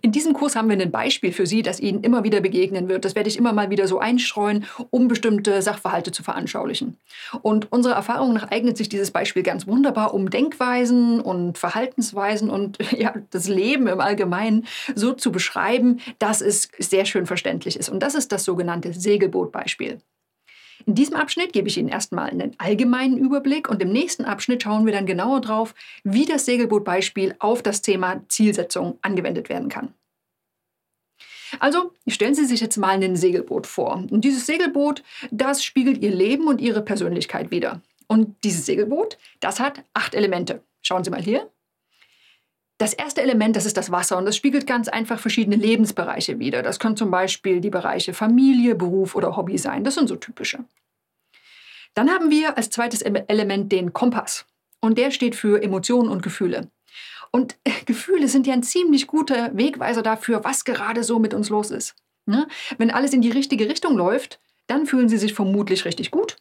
In diesem Kurs haben wir ein Beispiel für Sie, das Ihnen immer wieder begegnen wird. Das werde ich immer mal wieder so einstreuen, um bestimmte Sachverhalte zu veranschaulichen. Und unserer Erfahrung nach eignet sich dieses Beispiel ganz wunderbar, um Denkweisen und Verhaltensweisen und ja, das Leben im Allgemeinen so zu beschreiben, dass es sehr schön verständlich ist. Und das ist das sogenannte Segelbootbeispiel. In diesem Abschnitt gebe ich Ihnen erstmal einen allgemeinen Überblick und im nächsten Abschnitt schauen wir dann genauer drauf, wie das Segelbootbeispiel auf das Thema Zielsetzung angewendet werden kann. Also stellen Sie sich jetzt mal ein Segelboot vor. Und dieses Segelboot, das spiegelt Ihr Leben und Ihre Persönlichkeit wider. Und dieses Segelboot, das hat acht Elemente. Schauen Sie mal hier. Das erste Element, das ist das Wasser und das spiegelt ganz einfach verschiedene Lebensbereiche wider. Das können zum Beispiel die Bereiche Familie, Beruf oder Hobby sein. Das sind so typische. Dann haben wir als zweites Element den Kompass und der steht für Emotionen und Gefühle. Und Gefühle sind ja ein ziemlich guter Wegweiser dafür, was gerade so mit uns los ist. Ne? Wenn alles in die richtige Richtung läuft, dann fühlen Sie sich vermutlich richtig gut.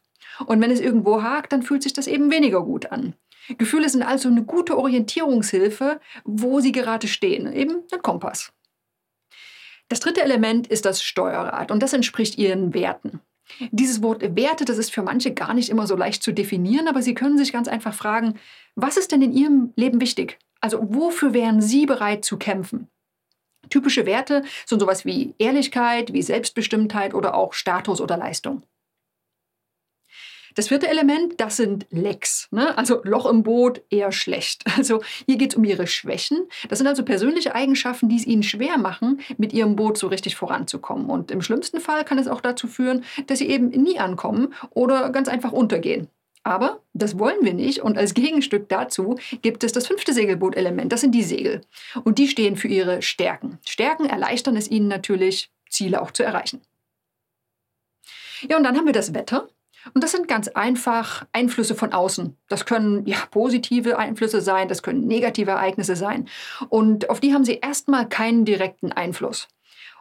Und wenn es irgendwo hakt, dann fühlt sich das eben weniger gut an. Gefühle sind also eine gute Orientierungshilfe, wo sie gerade stehen, eben ein Kompass. Das dritte Element ist das Steuerrad und das entspricht ihren Werten. Dieses Wort Werte, das ist für manche gar nicht immer so leicht zu definieren, aber Sie können sich ganz einfach fragen, was ist denn in Ihrem Leben wichtig? Also wofür wären Sie bereit zu kämpfen? Typische Werte sind sowas wie Ehrlichkeit, wie Selbstbestimmtheit oder auch Status oder Leistung. Das vierte Element, das sind Lecks. Ne? Also Loch im Boot, eher schlecht. Also hier geht es um ihre Schwächen. Das sind also persönliche Eigenschaften, die es ihnen schwer machen, mit ihrem Boot so richtig voranzukommen. Und im schlimmsten Fall kann es auch dazu führen, dass sie eben nie ankommen oder ganz einfach untergehen. Aber das wollen wir nicht und als Gegenstück dazu gibt es das fünfte Segelbootelement, das sind die Segel. Und die stehen für ihre Stärken. Stärken erleichtern es ihnen natürlich, Ziele auch zu erreichen. Ja, und dann haben wir das Wetter. Und das sind ganz einfach Einflüsse von außen. Das können ja positive Einflüsse sein, das können negative Ereignisse sein. Und auf die haben sie erstmal keinen direkten Einfluss.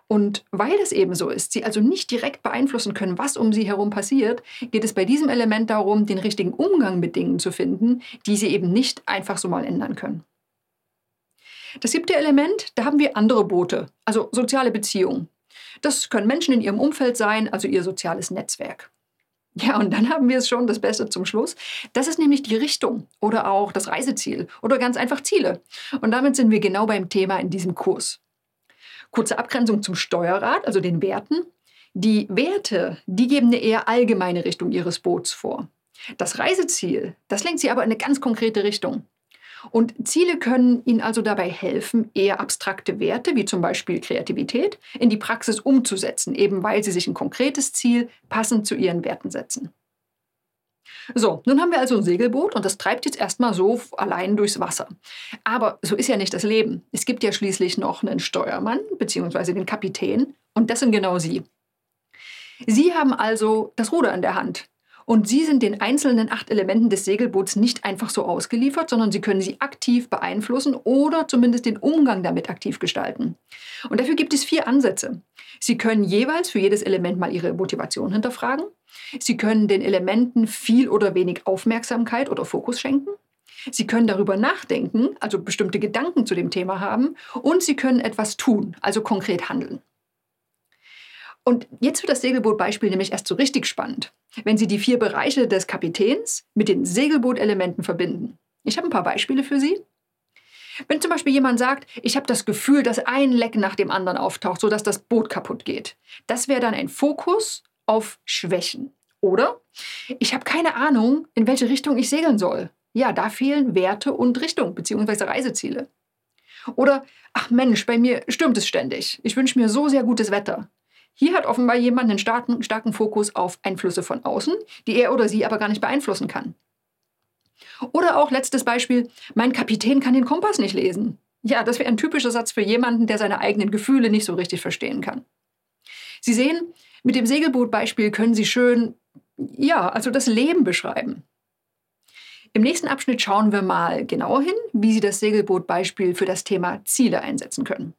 Und weil es eben so ist, sie also nicht direkt beeinflussen können, was um sie herum passiert, geht es bei diesem Element darum, den richtigen Umgang mit Dingen zu finden, die sie eben nicht einfach so mal ändern können. Das siebte Element, da haben wir andere Boote, also soziale Beziehungen. Das können Menschen in ihrem Umfeld sein, also ihr soziales Netzwerk. Ja, und dann haben wir es schon, das Beste zum Schluss. Das ist nämlich die Richtung oder auch das Reiseziel oder ganz einfach Ziele. Und damit sind wir genau beim Thema in diesem Kurs. Kurze Abgrenzung zum Steuerrad, also den Werten. Die Werte, die geben eine eher allgemeine Richtung Ihres Boots vor. Das Reiseziel, das lenkt Sie aber in eine ganz konkrete Richtung. Und Ziele können Ihnen also dabei helfen, eher abstrakte Werte, wie zum Beispiel Kreativität, in die Praxis umzusetzen, eben weil Sie sich ein konkretes Ziel passend zu Ihren Werten setzen. So, nun haben wir also ein Segelboot und das treibt jetzt erstmal so allein durchs Wasser. Aber so ist ja nicht das Leben. Es gibt ja schließlich noch einen Steuermann bzw. den Kapitän und das sind genau Sie. Sie haben also das Ruder in der Hand. Und sie sind den einzelnen acht Elementen des Segelboots nicht einfach so ausgeliefert, sondern sie können sie aktiv beeinflussen oder zumindest den Umgang damit aktiv gestalten. Und dafür gibt es vier Ansätze. Sie können jeweils für jedes Element mal ihre Motivation hinterfragen. Sie können den Elementen viel oder wenig Aufmerksamkeit oder Fokus schenken. Sie können darüber nachdenken, also bestimmte Gedanken zu dem Thema haben. Und Sie können etwas tun, also konkret handeln. Und jetzt wird das Segelbootbeispiel nämlich erst so richtig spannend, wenn Sie die vier Bereiche des Kapitäns mit den Segelbootelementen verbinden. Ich habe ein paar Beispiele für Sie. Wenn zum Beispiel jemand sagt, ich habe das Gefühl, dass ein Leck nach dem anderen auftaucht, sodass das Boot kaputt geht, das wäre dann ein Fokus auf Schwächen. Oder ich habe keine Ahnung, in welche Richtung ich segeln soll. Ja, da fehlen Werte und Richtung bzw. Reiseziele. Oder, ach Mensch, bei mir stürmt es ständig. Ich wünsche mir so sehr gutes Wetter. Hier hat offenbar jemand einen starken, starken Fokus auf Einflüsse von außen, die er oder sie aber gar nicht beeinflussen kann. Oder auch letztes Beispiel, mein Kapitän kann den Kompass nicht lesen. Ja, das wäre ein typischer Satz für jemanden, der seine eigenen Gefühle nicht so richtig verstehen kann. Sie sehen, mit dem Segelbootbeispiel können Sie schön, ja, also das Leben beschreiben. Im nächsten Abschnitt schauen wir mal genauer hin, wie Sie das Segelbootbeispiel für das Thema Ziele einsetzen können.